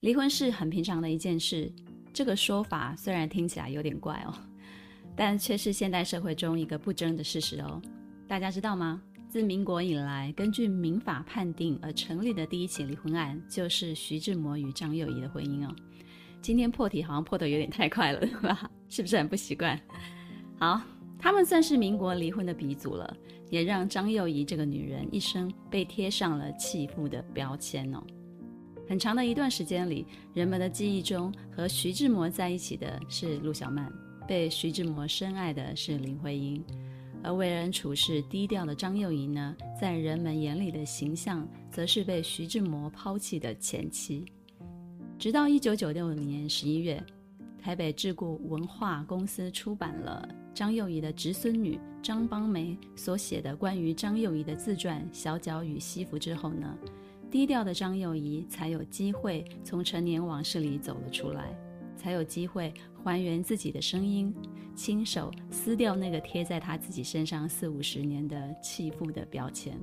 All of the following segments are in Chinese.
离婚是很平常的一件事，这个说法虽然听起来有点怪哦，但却是现代社会中一个不争的事实哦。大家知道吗？自民国以来，根据民法判定而成立的第一起离婚案，就是徐志摩与张幼仪的婚姻哦。今天破题好像破得有点太快了，对吧是不是很不习惯？好，他们算是民国离婚的鼻祖了，也让张幼仪这个女人一生被贴上了弃妇的标签哦。很长的一段时间里，人们的记忆中和徐志摩在一起的是陆小曼，被徐志摩深爱的是林徽因，而为人处事低调的张幼仪呢，在人们眼里的形象，则是被徐志摩抛弃的前妻。直到一九九六年十一月，台北智固文化公司出版了张幼仪的侄孙女张邦梅所写的关于张幼仪的自传《小脚与西服》之后呢，低调的张幼仪才有机会从陈年往事里走了出来，才有机会还原自己的声音，亲手撕掉那个贴在她自己身上四五十年的弃妇的标签。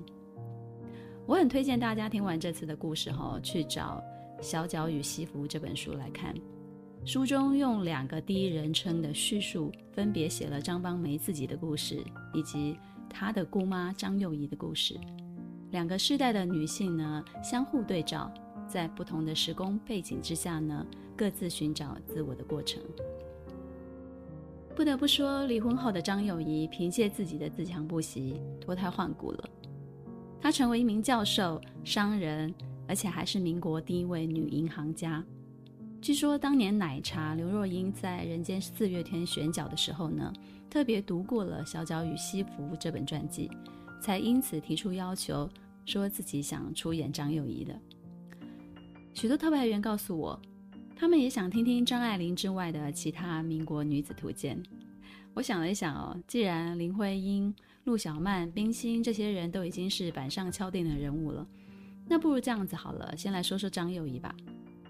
我很推荐大家听完这次的故事后，去找《小脚与西服》这本书来看。书中用两个第一人称的叙述，分别写了张邦梅自己的故事，以及她的姑妈张幼仪的故事。两个世代的女性呢，相互对照，在不同的时空背景之下呢，各自寻找自我的过程。不得不说，离婚后的张幼仪凭借自己的自强不息，脱胎换骨了。她成为一名教授、商人，而且还是民国第一位女银行家。据说当年奶茶刘若英在人间四月天选角的时候呢，特别读过了《小脚与西服》这本传记，才因此提出要求。说自己想出演张幼仪的许多特派员告诉我，他们也想听听张爱玲之外的其他民国女子图鉴。我想了一想哦，既然林徽因、陆小曼、冰心这些人都已经是板上敲定的人物了，那不如这样子好了，先来说说张幼仪吧。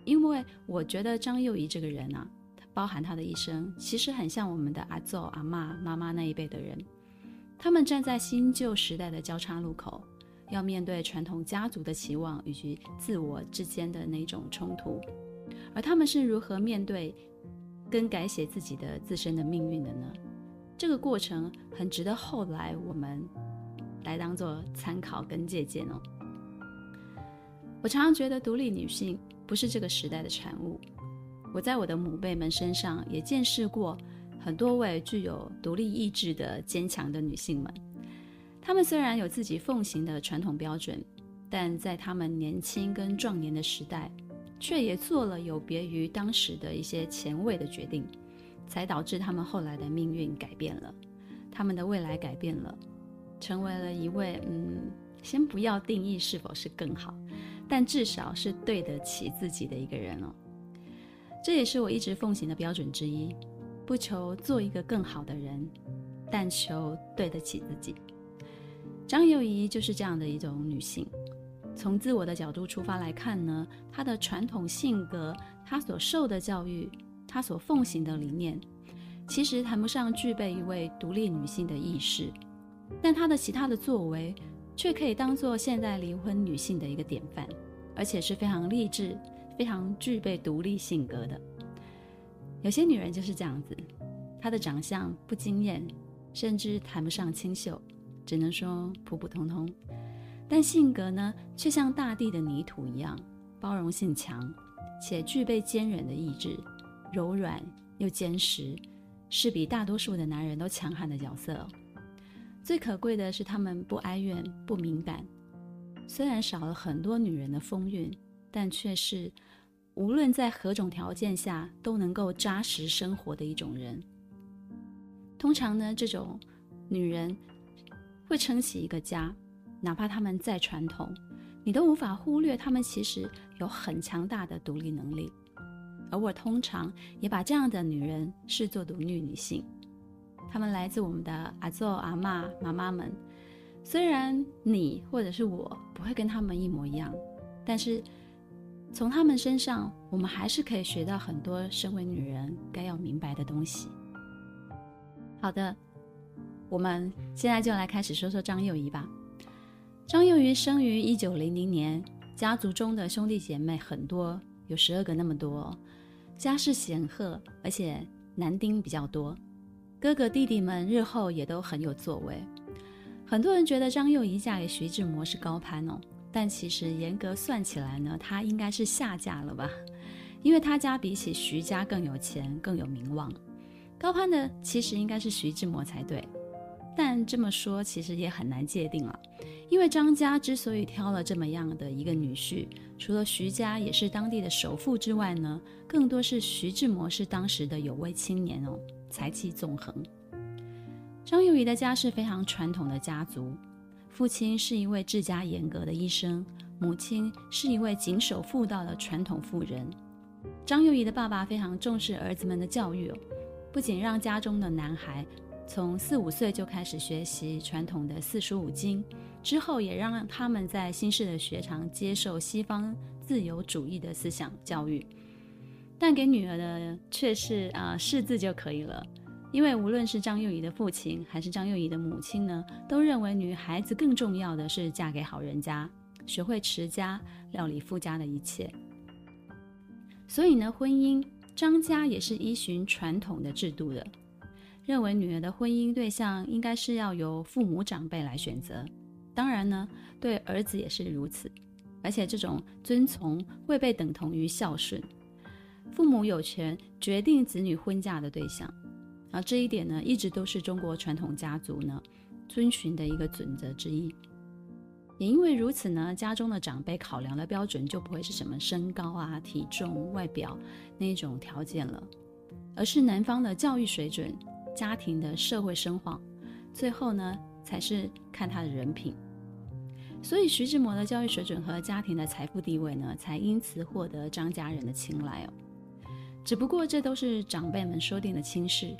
因为我觉得张幼仪这个人啊，包含她的一生，其实很像我们的阿祖、阿嬷、妈妈那一辈的人，他们站在新旧时代的交叉路口。要面对传统家族的期望以及自我之间的那种冲突，而他们是如何面对跟改写自己的自身的命运的呢？这个过程很值得后来我们来当做参考跟借鉴哦。我常常觉得独立女性不是这个时代的产物。我在我的母辈们身上也见识过很多位具有独立意志的坚强的女性们。她们虽然有自己奉行的传统标准，但在她们年轻跟壮年的时代，却也做了有别于当时的一些前卫的决定，才导致她们后来的命运改变了，她们的未来改变了，成为了一位嗯，先不要定义是否是更好，但至少是对得起自己的一个人哦。这也是我一直奉行的标准之一，不求做一个更好的人，但求对得起自己。张幼仪就是这样的一种女性，从自我的角度出发来看呢，她的传统性格，她所受的教育，她所奉行的理念，其实谈不上具备一位独立女性的意识，但她的其他的作为，却可以当做现代离婚女性的一个典范，而且是非常励志、非常具备独立性格的。有些女人就是这样子，她的长相不惊艳，甚至谈不上清秀。只能说普普通通，但性格呢，却像大地的泥土一样，包容性强，且具备坚韧的意志，柔软又坚实，是比大多数的男人都强悍的角色。最可贵的是，他们不哀怨，不敏感。虽然少了很多女人的风韵，但却是无论在何种条件下都能够扎实生活的一种人。通常呢，这种女人。会撑起一个家，哪怕他们再传统，你都无法忽略他们其实有很强大的独立能力。而我通常也把这样的女人视作独立女性。她们来自我们的阿祖、阿嬷、妈妈们。虽然你或者是我不会跟她们一模一样，但是从她们身上，我们还是可以学到很多身为女人该要明白的东西。好的，我们现在就来开始说说张幼仪吧。张幼仪生于一九零零年，家族中的兄弟姐妹很多，有十二个那么多，家世显赫，而且男丁比较多。哥哥弟弟们日后也都很有作为。很多人觉得张幼仪嫁给徐志摩是高攀哦，但其实严格算起来呢，他应该是下嫁了吧？因为他家比起徐家更有钱，更有名望。高攀的其实应该是徐志摩才对。但这么说其实也很难界定了，因为张家之所以挑了这么样的一个女婿，除了徐家也是当地的首富之外呢，更多是徐志摩是当时的有为青年哦，才气纵横。张幼仪的家是非常传统的家族，父亲是一位治家严格的医生，母亲是一位谨守妇道的传统妇人。张幼仪的爸爸非常重视儿子们的教育，不仅让家中的男孩。从四五岁就开始学习传统的四书五经，之后也让他们在新式的学堂接受西方自由主义的思想教育，但给女儿的却是啊、呃、识字就可以了，因为无论是张幼仪的父亲还是张幼仪的母亲呢，都认为女孩子更重要的是嫁给好人家，学会持家，料理夫家的一切。所以呢，婚姻张家也是依循传统的制度的。认为女儿的婚姻对象应该是要由父母长辈来选择，当然呢，对儿子也是如此。而且这种遵从会被等同于孝顺，父母有权决定子女婚嫁的对象。而这一点呢，一直都是中国传统家族呢遵循的一个准则之一。也因为如此呢，家中的长辈考量的标准就不会是什么身高啊、体重、外表那一种条件了，而是男方的教育水准。家庭的社会声望，最后呢，才是看他的人品。所以徐志摩的教育水准和家庭的财富地位呢，才因此获得张家人的青睐哦。只不过这都是长辈们说定的亲事，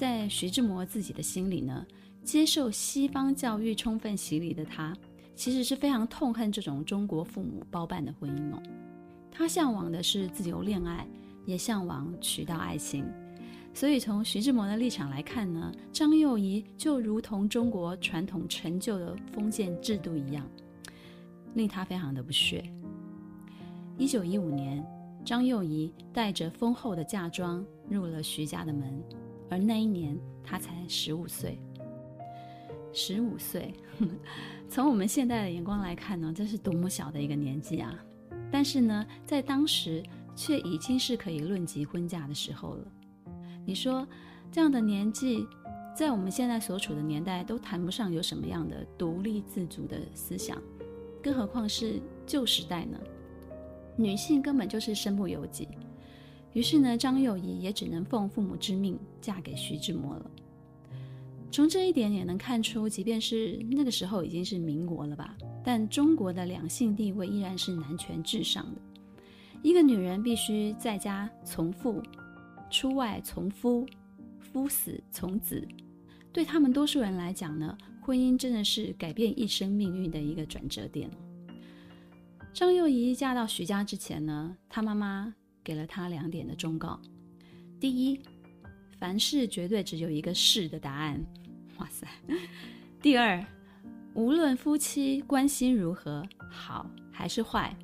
在徐志摩自己的心里呢，接受西方教育充分洗礼的他，其实是非常痛恨这种中国父母包办的婚姻哦。他向往的是自由恋爱，也向往娶到爱情。所以，从徐志摩的立场来看呢，张幼仪就如同中国传统陈旧的封建制度一样，令他非常的不屑。一九一五年，张幼仪带着丰厚的嫁妆入了徐家的门，而那一年她才十五岁。十五岁，从我们现代的眼光来看呢，这是多么小的一个年纪啊！但是呢，在当时却已经是可以论及婚嫁的时候了。你说这样的年纪，在我们现在所处的年代，都谈不上有什么样的独立自主的思想，更何况是旧时代呢？女性根本就是身不由己。于是呢，张幼仪也只能奉父母之命嫁给徐志摩了。从这一点也能看出，即便是那个时候已经是民国了吧，但中国的两性地位依然是男权至上的。一个女人必须在家从父。出外从夫，夫死从子，对他们多数人来讲呢，婚姻真的是改变一生命运的一个转折点。张幼仪嫁到徐家之前呢，她妈妈给了他两点的忠告：第一，凡事绝对只有一个是的答案。哇塞！第二，无论夫妻关系如何，好还是坏，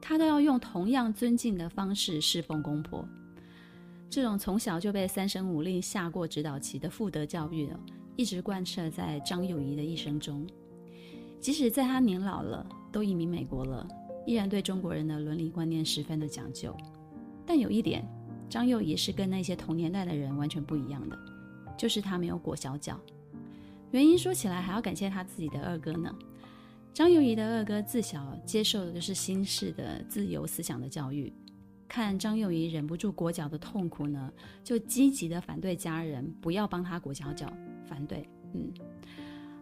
他都要用同样尊敬的方式侍奉公婆。这种从小就被三省五令下过指导棋的妇德教育，一直贯彻在张幼仪的一生中。即使在她年老了，都移民美国了，依然对中国人的伦理观念十分的讲究。但有一点，张幼仪是跟那些同年代的人完全不一样的，就是她没有裹小脚。原因说起来还要感谢她自己的二哥呢。张幼仪的二哥自小接受的就是新式的自由思想的教育。看张幼仪忍不住裹脚的痛苦呢，就积极的反对家人不要帮他裹小脚，反对，嗯。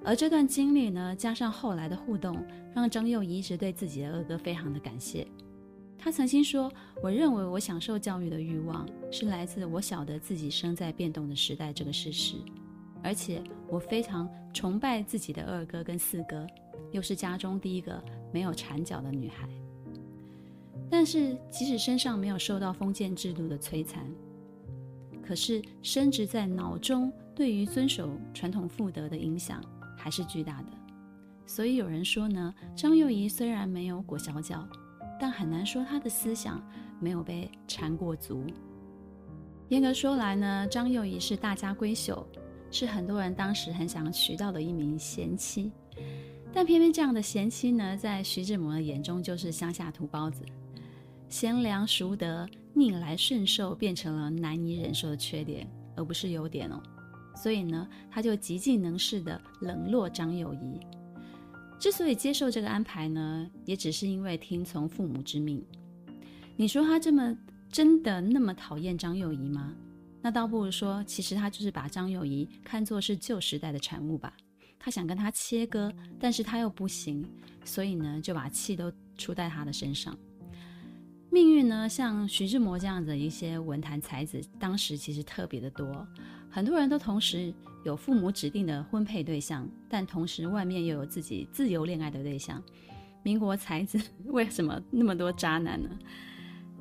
而这段经历呢，加上后来的互动，让张幼仪一直对自己的二哥非常的感谢。他曾经说：“我认为我享受教育的欲望是来自我晓得自己生在变动的时代这个事实，而且我非常崇拜自己的二哥跟四哥，又是家中第一个没有缠脚的女孩。但是，即使身上没有受到封建制度的摧残，可是深植在脑中对于遵守传统妇德的影响还是巨大的。所以有人说呢，张幼仪虽然没有裹小脚。”但很难说他的思想没有被缠过足。严格说来呢，张幼仪是大家闺秀，是很多人当时很想娶到的一名贤妻。但偏偏这样的贤妻呢，在徐志摩的眼中就是乡下土包子，贤良淑德、逆来顺受变成了难以忍受的缺点，而不是优点哦。所以呢，他就极尽能事地冷落张幼仪。之所以接受这个安排呢，也只是因为听从父母之命。你说他这么真的那么讨厌张幼仪吗？那倒不如说，其实他就是把张幼仪看作是旧时代的产物吧。他想跟他切割，但是他又不行，所以呢，就把气都出在他的身上。命运呢，像徐志摩这样的一些文坛才子，当时其实特别的多。很多人都同时有父母指定的婚配对象，但同时外面又有自己自由恋爱的对象。民国才子 为什么那么多渣男呢？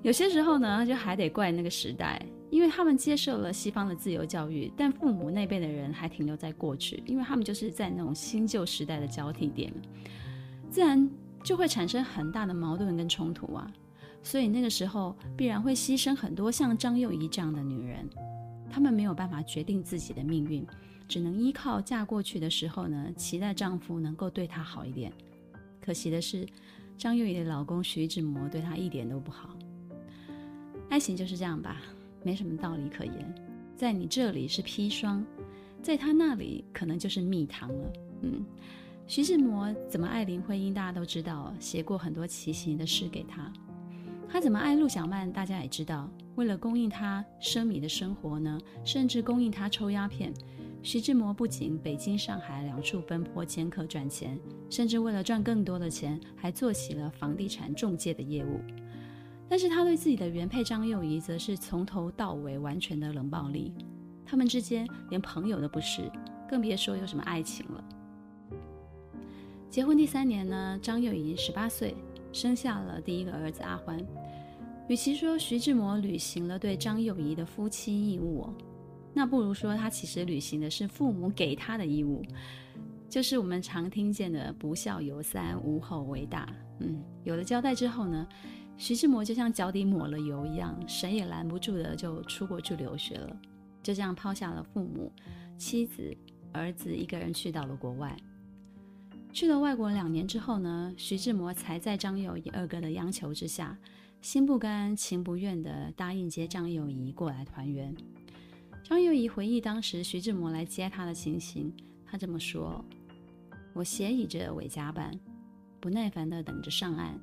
有些时候呢，就还得怪那个时代，因为他们接受了西方的自由教育，但父母那辈的人还停留在过去，因为他们就是在那种新旧时代的交替点，自然就会产生很大的矛盾跟冲突啊。所以那个时候必然会牺牲很多像张幼仪这样的女人。她们没有办法决定自己的命运，只能依靠嫁过去的时候呢，期待丈夫能够对她好一点。可惜的是，张幼仪的老公徐志摩对她一点都不好。爱情就是这样吧，没什么道理可言。在你这里是砒霜，在他那里可能就是蜜糖了。嗯，徐志摩怎么爱林徽因，大家都知道，写过很多奇形的诗给她。他怎么爱陆小曼，大家也知道。为了供应他奢靡的生活呢，甚至供应他抽鸦片，徐志摩不仅北京、上海两处奔波兼客赚钱，甚至为了赚更多的钱，还做起了房地产中介的业务。但是他对自己的原配张幼仪，则是从头到尾完全的冷暴力。他们之间连朋友都不是，更别说有什么爱情了。结婚第三年呢，张幼仪十八岁，生下了第一个儿子阿欢。与其说徐志摩履行了对张幼仪的夫妻义务，那不如说他其实履行的是父母给他的义务，就是我们常听见的“不孝有三，无后为大”。嗯，有了交代之后呢，徐志摩就像脚底抹了油一样，谁也拦不住的就出国去留学了，就这样抛下了父母、妻子、儿子，一个人去到了国外。去了外国两年之后呢，徐志摩才在张幼仪二哥的央求之下。心不甘情不愿地答应接张幼仪过来团圆。张幼仪回忆当时徐志摩来接她的情形，她这么说：“我斜倚着尾甲板，不耐烦地等着上岸，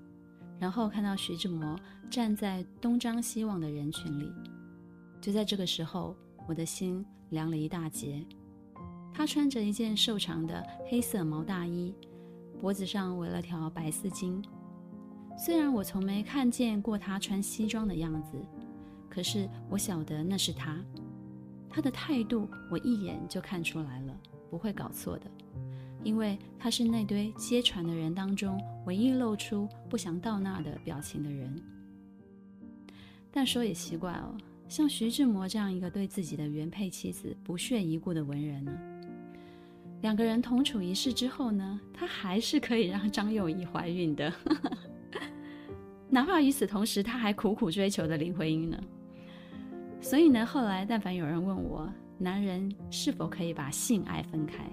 然后看到徐志摩站在东张西望的人群里。就在这个时候，我的心凉了一大截。他穿着一件瘦长的黑色毛大衣，脖子上围了条白丝巾。”虽然我从没看见过他穿西装的样子，可是我晓得那是他。他的态度我一眼就看出来了，不会搞错的，因为他是那堆接船的人当中唯一露出不想到那的表情的人。但说也奇怪哦，像徐志摩这样一个对自己的原配妻子不屑一顾的文人呢，两个人同处一室之后呢，他还是可以让张幼仪怀孕的。哪怕与此同时，他还苦苦追求的林徽因呢？所以呢，后来但凡有人问我，男人是否可以把性爱分开，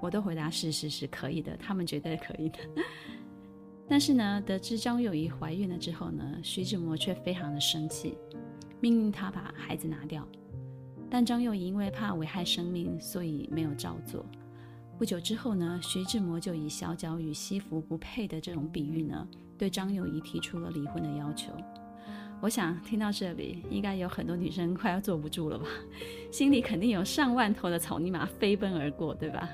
我都回答是是是可以的，他们绝对可以的。但是呢，得知张幼仪怀孕了之后呢，徐志摩却非常的生气，命令他把孩子拿掉。但张幼仪因为怕危害生命，所以没有照做。不久之后呢，徐志摩就以小脚与西服不配的这种比喻呢，对张幼仪提出了离婚的要求。我想听到这里，应该有很多女生快要坐不住了吧？心里肯定有上万头的草泥马飞奔而过，对吧？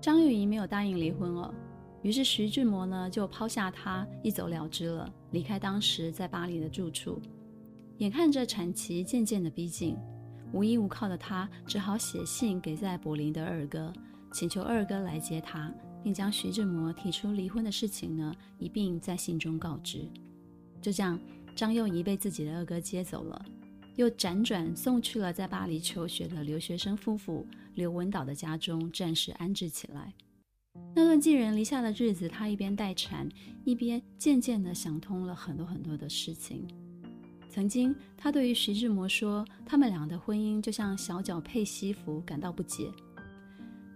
张幼仪没有答应离婚哦，于是徐志摩呢就抛下她一走了之了，离开当时在巴黎的住处。眼看着产期渐渐的逼近，无依无靠的他只好写信给在柏林的二哥，请求二哥来接他，并将徐志摩提出离婚的事情呢一并在信中告知。就这样，张幼仪被自己的二哥接走了，又辗转送去了在巴黎求学的留学生夫妇刘文岛的家中，暂时安置起来。那段寄人篱下的日子，他一边待产，一边渐渐地想通了很多很多的事情。曾经，他对于徐志摩说他们俩的婚姻就像小脚配西服，感到不解。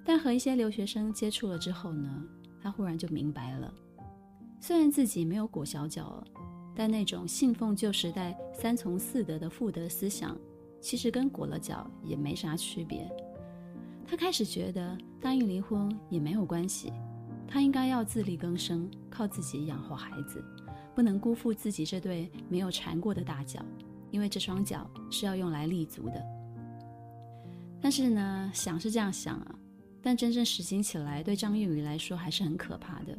但和一些留学生接触了之后呢，他忽然就明白了，虽然自己没有裹小脚了，但那种信奉旧时代三从四德的妇德思想，其实跟裹了脚也没啥区别。他开始觉得答应离婚也没有关系，他应该要自力更生，靠自己养活孩子，不能辜负自己这对没有缠过的大脚，因为这双脚是要用来立足的。但是呢，想是这样想啊，但真正实行起来，对张幼仪来说还是很可怕的。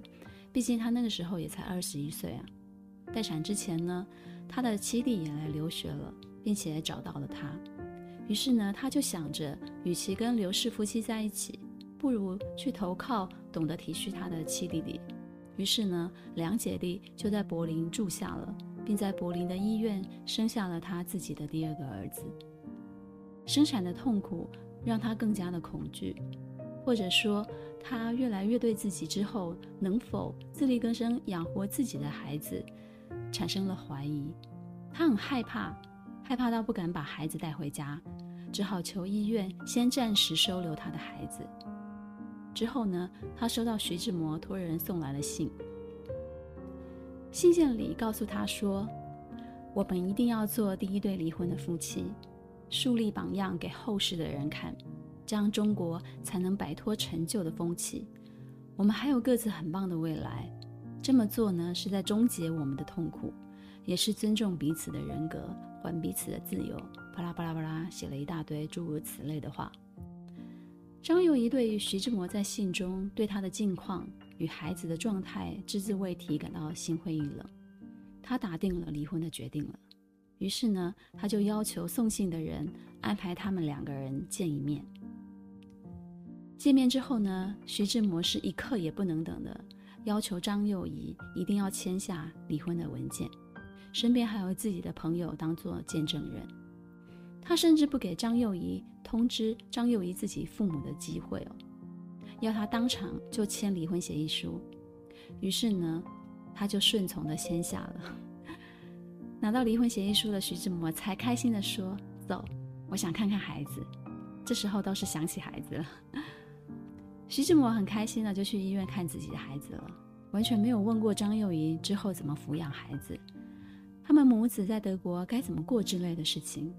毕竟他那个时候也才二十一岁啊。待产之前呢，他的七弟也来留学了，并且找到了他。于是呢，他就想着，与其跟刘氏夫妻在一起，不如去投靠懂得体恤他的七弟弟。于是呢，两姐弟就在柏林住下了，并在柏林的医院生下了他自己的第二个儿子。生产的痛苦让他更加的恐惧，或者说，他越来越对自己之后能否自力更生养活自己的孩子产生了怀疑。他很害怕。害怕到不敢把孩子带回家，只好求医院先暂时收留他的孩子。之后呢，他收到徐志摩托人送来的信，信件里告诉他说：“我们一定要做第一对离婚的夫妻，树立榜样给后世的人看，这样中国才能摆脱陈旧的风气。我们还有各自很棒的未来。这么做呢，是在终结我们的痛苦。”也是尊重彼此的人格，还彼此的自由。巴拉巴拉巴拉，写了一大堆诸如此类的话。张幼仪对徐志摩在信中对他的近况与孩子的状态只字未提感到心灰意冷，他打定了离婚的决定了。于是呢，他就要求送信的人安排他们两个人见一面。见面之后呢，徐志摩是一刻也不能等的，要求张幼仪一定要签下离婚的文件。身边还有自己的朋友当做见证人，他甚至不给张幼仪通知张幼仪自己父母的机会哦，要他当场就签离婚协议书。于是呢，他就顺从的签下了。拿到离婚协议书的徐志摩才开心的说：“走，我想看看孩子。”这时候倒是想起孩子了。徐志摩很开心的就去医院看自己的孩子了，完全没有问过张幼仪之后怎么抚养孩子。他们母子在德国该怎么过之类的事情，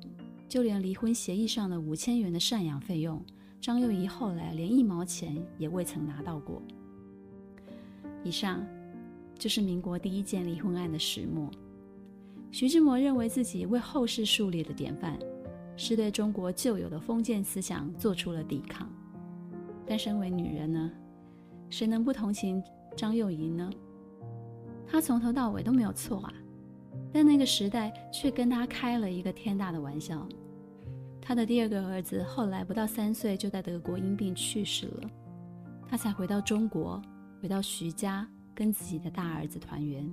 就连离婚协议上的五千元的赡养费用，张幼仪后来连一毛钱也未曾拿到过。以上就是民国第一件离婚案的始末。徐志摩认为自己为后世树立的典范，是对中国旧有的封建思想做出了抵抗。但身为女人呢，谁能不同情张幼仪呢？她从头到尾都没有错啊。但那个时代却跟她开了一个天大的玩笑。她的第二个儿子后来不到三岁就在德国因病去世了，她才回到中国，回到徐家，跟自己的大儿子团圆。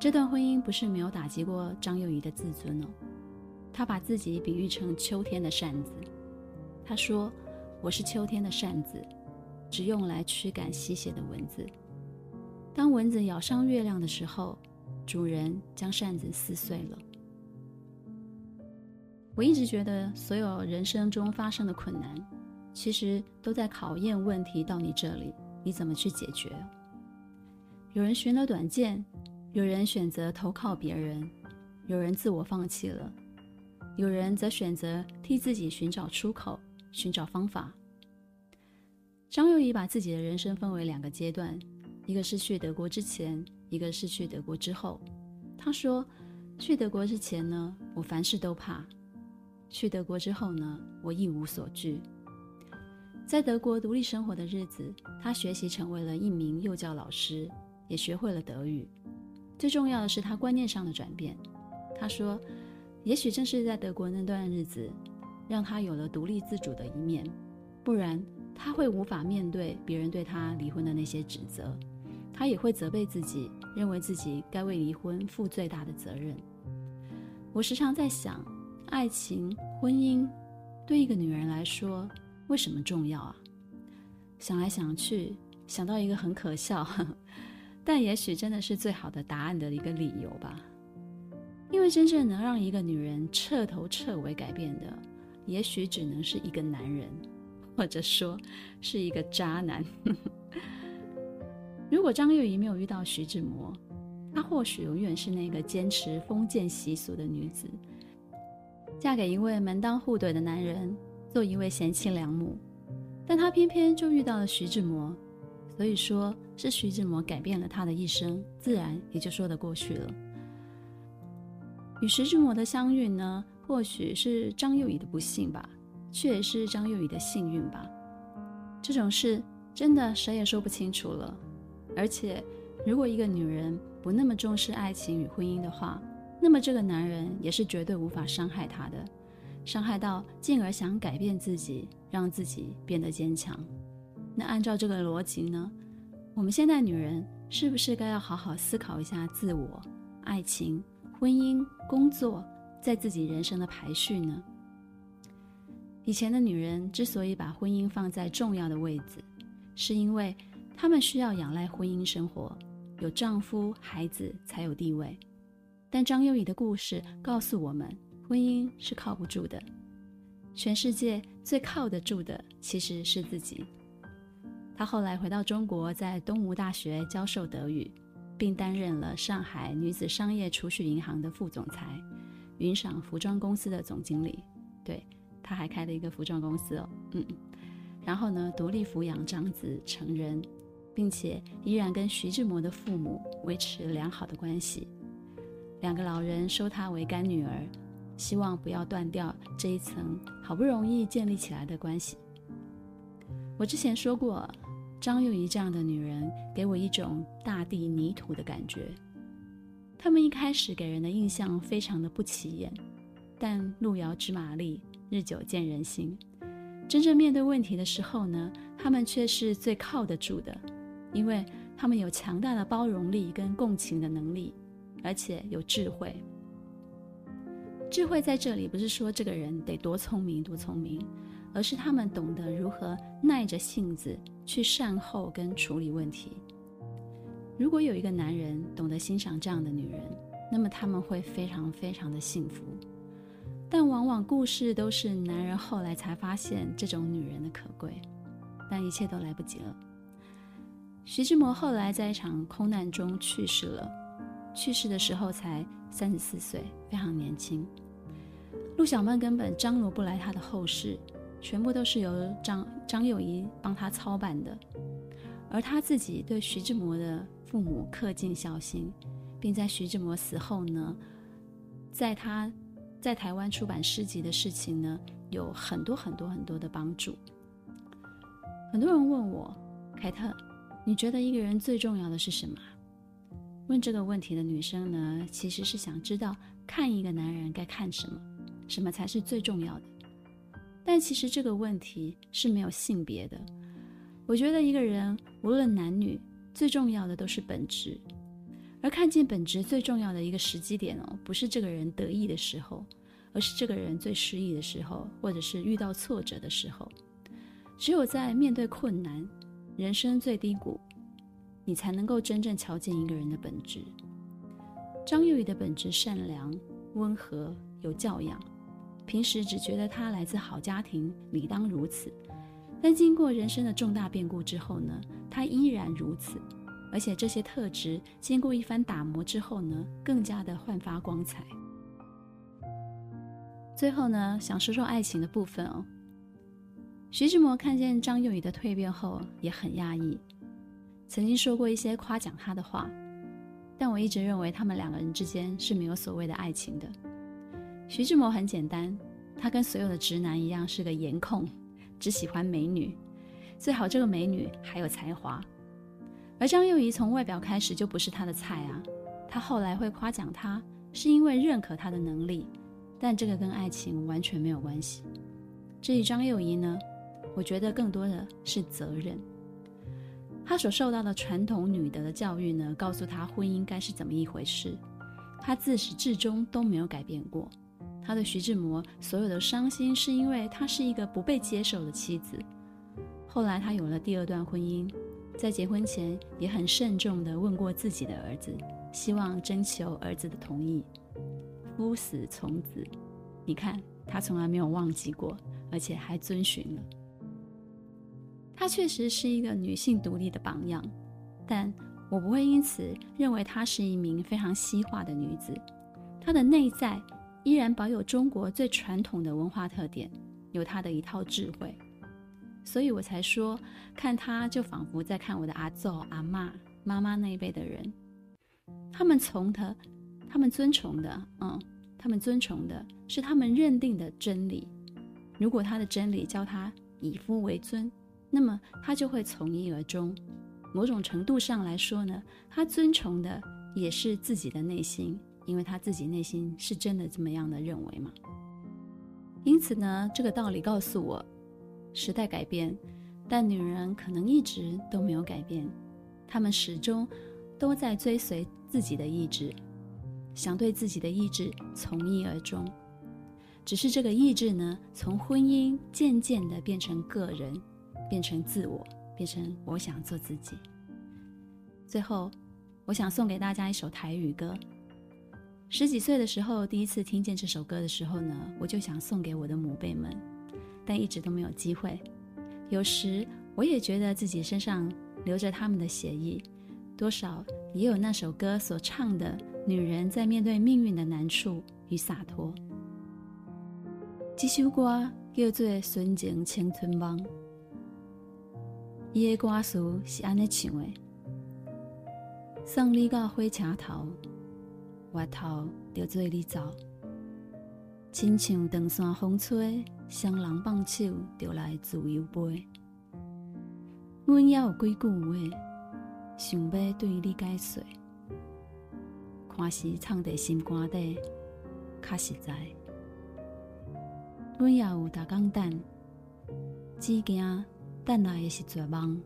这段婚姻不是没有打击过张幼仪的自尊哦。她把自己比喻成秋天的扇子，她说：“我是秋天的扇子，只用来驱赶吸血的蚊子。当蚊子咬伤月亮的时候。”主人将扇子撕碎了。我一直觉得，所有人生中发生的困难，其实都在考验问题到你这里，你怎么去解决？有人寻了短见，有人选择投靠别人，有人自我放弃了，有人则选择替自己寻找出口，寻找方法。张幼仪把自己的人生分为两个阶段，一个是去德国之前。一个是去德国之后，他说：“去德国之前呢，我凡事都怕；去德国之后呢，我一无所惧。”在德国独立生活的日子，他学习成为了一名幼教老师，也学会了德语。最重要的是他观念上的转变。他说：“也许正是在德国那段日子，让他有了独立自主的一面，不然他会无法面对别人对他离婚的那些指责。他也会责备自己，认为自己该为离婚负最大的责任。”我时常在想，爱情、婚姻对一个女人来说。为什么重要啊？想来想去，想到一个很可笑，呵呵，但也许真的是最好的答案的一个理由吧。因为真正能让一个女人彻头彻尾改变的，也许只能是一个男人，或者说是一个渣男。如果张幼仪没有遇到徐志摩，她或许永远是那个坚持封建习俗的女子，嫁给一位门当户对的男人。做一位贤妻良母，但她偏偏就遇到了徐志摩，所以说是徐志摩改变了她的一生，自然也就说得过去了。与徐志摩的相遇呢，或许是张幼仪的不幸吧，却也是张幼仪的幸运吧。这种事真的谁也说不清楚了。而且，如果一个女人不那么重视爱情与婚姻的话，那么这个男人也是绝对无法伤害她的。伤害到，进而想改变自己，让自己变得坚强。那按照这个逻辑呢，我们现在女人是不是该要好好思考一下自我、爱情、婚姻、工作在自己人生的排序呢？以前的女人之所以把婚姻放在重要的位置，是因为她们需要仰赖婚姻生活，有丈夫、孩子才有地位。但张幼仪的故事告诉我们。婚姻是靠不住的，全世界最靠得住的其实是自己。她后来回到中国，在东吴大学教授德语，并担任了上海女子商业储蓄银行的副总裁，云裳服装公司的总经理。对，他还开了一个服装公司哦，嗯。然后呢，独立抚养长子成人，并且依然跟徐志摩的父母维持良好的关系。两个老人收她为干女儿。希望不要断掉这一层好不容易建立起来的关系。我之前说过，张幼仪这样的女人给我一种大地泥土的感觉。他们一开始给人的印象非常的不起眼，但路遥知马力，日久见人心。真正面对问题的时候呢，他们却是最靠得住的，因为他们有强大的包容力跟共情的能力，而且有智慧。智慧在这里不是说这个人得多聪明多聪明，而是他们懂得如何耐着性子去善后跟处理问题。如果有一个男人懂得欣赏这样的女人，那么他们会非常非常的幸福。但往往故事都是男人后来才发现这种女人的可贵，但一切都来不及了。徐志摩后来在一场空难中去世了，去世的时候才三十四岁，非常年轻。陆小曼根本张罗不来他的后事，全部都是由张张幼仪帮他操办的。而他自己对徐志摩的父母恪尽孝心，并在徐志摩死后呢，在他在台湾出版诗集的事情呢，有很多很多很多的帮助。很多人问我，凯特，你觉得一个人最重要的是什么？问这个问题的女生呢，其实是想知道看一个男人该看什么，什么才是最重要的。但其实这个问题是没有性别的。我觉得一个人无论男女，最重要的都是本质。而看见本质最重要的一个时机点哦，不是这个人得意的时候，而是这个人最失意的时候，或者是遇到挫折的时候。只有在面对困难、人生最低谷。你才能够真正瞧见一个人的本质。张幼仪的本质善良、温和、有教养，平时只觉得她来自好家庭，理当如此。但经过人生的重大变故之后呢，他依然如此。而且这些特质经过一番打磨之后呢，更加的焕发光彩。最后呢，想说说爱情的部分哦。徐志摩看见张幼仪的蜕变后，也很讶异。曾经说过一些夸奖他的话，但我一直认为他们两个人之间是没有所谓的爱情的。徐志摩很简单，他跟所有的直男一样是个颜控，只喜欢美女，最好这个美女还有才华。而张幼仪从外表开始就不是他的菜啊。他后来会夸奖她，是因为认可她的能力，但这个跟爱情完全没有关系。至于张幼仪呢，我觉得更多的是责任。她所受到的传统女德的教育呢，告诉她婚姻该是怎么一回事，她自始至终都没有改变过。他对徐志摩所有的伤心，是因为她是一个不被接受的妻子。后来她有了第二段婚姻，在结婚前也很慎重地问过自己的儿子，希望征求儿子的同意。夫死从子，你看她从来没有忘记过，而且还遵循了。她确实是一个女性独立的榜样，但我不会因此认为她是一名非常西化的女子。她的内在依然保有中国最传统的文化特点，有他的一套智慧，所以我才说，看他就仿佛在看我的阿祖、阿嬷、妈妈那一辈的人。他们从他，他们尊崇的，嗯，他们尊崇的是他们认定的真理。如果他的真理教他以夫为尊。那么他就会从一而终。某种程度上来说呢，他尊崇的也是自己的内心，因为他自己内心是真的这么样的认为嘛。因此呢，这个道理告诉我，时代改变，但女人可能一直都没有改变，她们始终都在追随自己的意志，想对自己的意志从一而终。只是这个意志呢，从婚姻渐渐的变成个人。变成自我，变成我想做自己。最后，我想送给大家一首台语歌。十几岁的时候，第一次听见这首歌的时候呢，我就想送给我的母辈们，但一直都没有机会。有时我也觉得自己身上流着他们的血液，多少也有那首歌所唱的女人在面对命运的难处与洒脱。这首歌叫做《纯情青春梦》。伊个歌词是安尼唱的：送你到火车头，外头着做你走。亲像长山风吹，双人放手着来自由飞。阮也有几句话，想要对你解说，看是藏在心肝底，较实在。阮也有逐工等，只惊。等来的是绝望，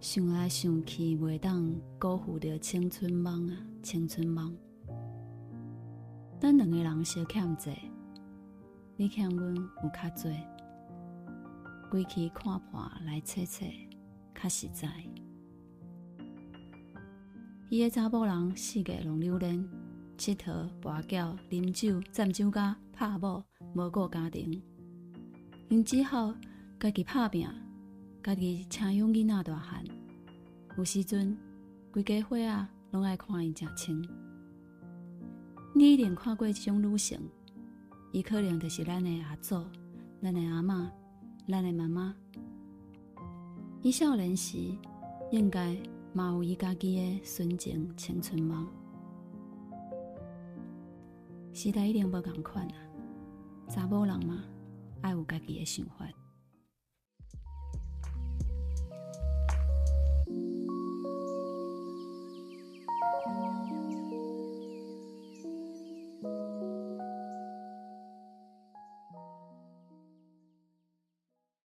想来想去，袂当辜负着青春梦啊，青春梦。咱两个人相欠债，你欠阮有较多，归去看破来切切，较实在。伊个查某人四界拢流连，佚佗、跋筊、啉酒、占酒家、拍某，无顾家庭，因只好。家己拍拼，家己请养囡仔大汉。有时阵，规家伙仔拢爱看伊正清。你一定看过这种女性，伊可能就是咱的阿祖、咱的阿嬷、咱的妈妈。伊少年时，应该嘛有伊家己的纯情青春梦。时代一定无共款啊，查某人嘛，爱有家己的想法。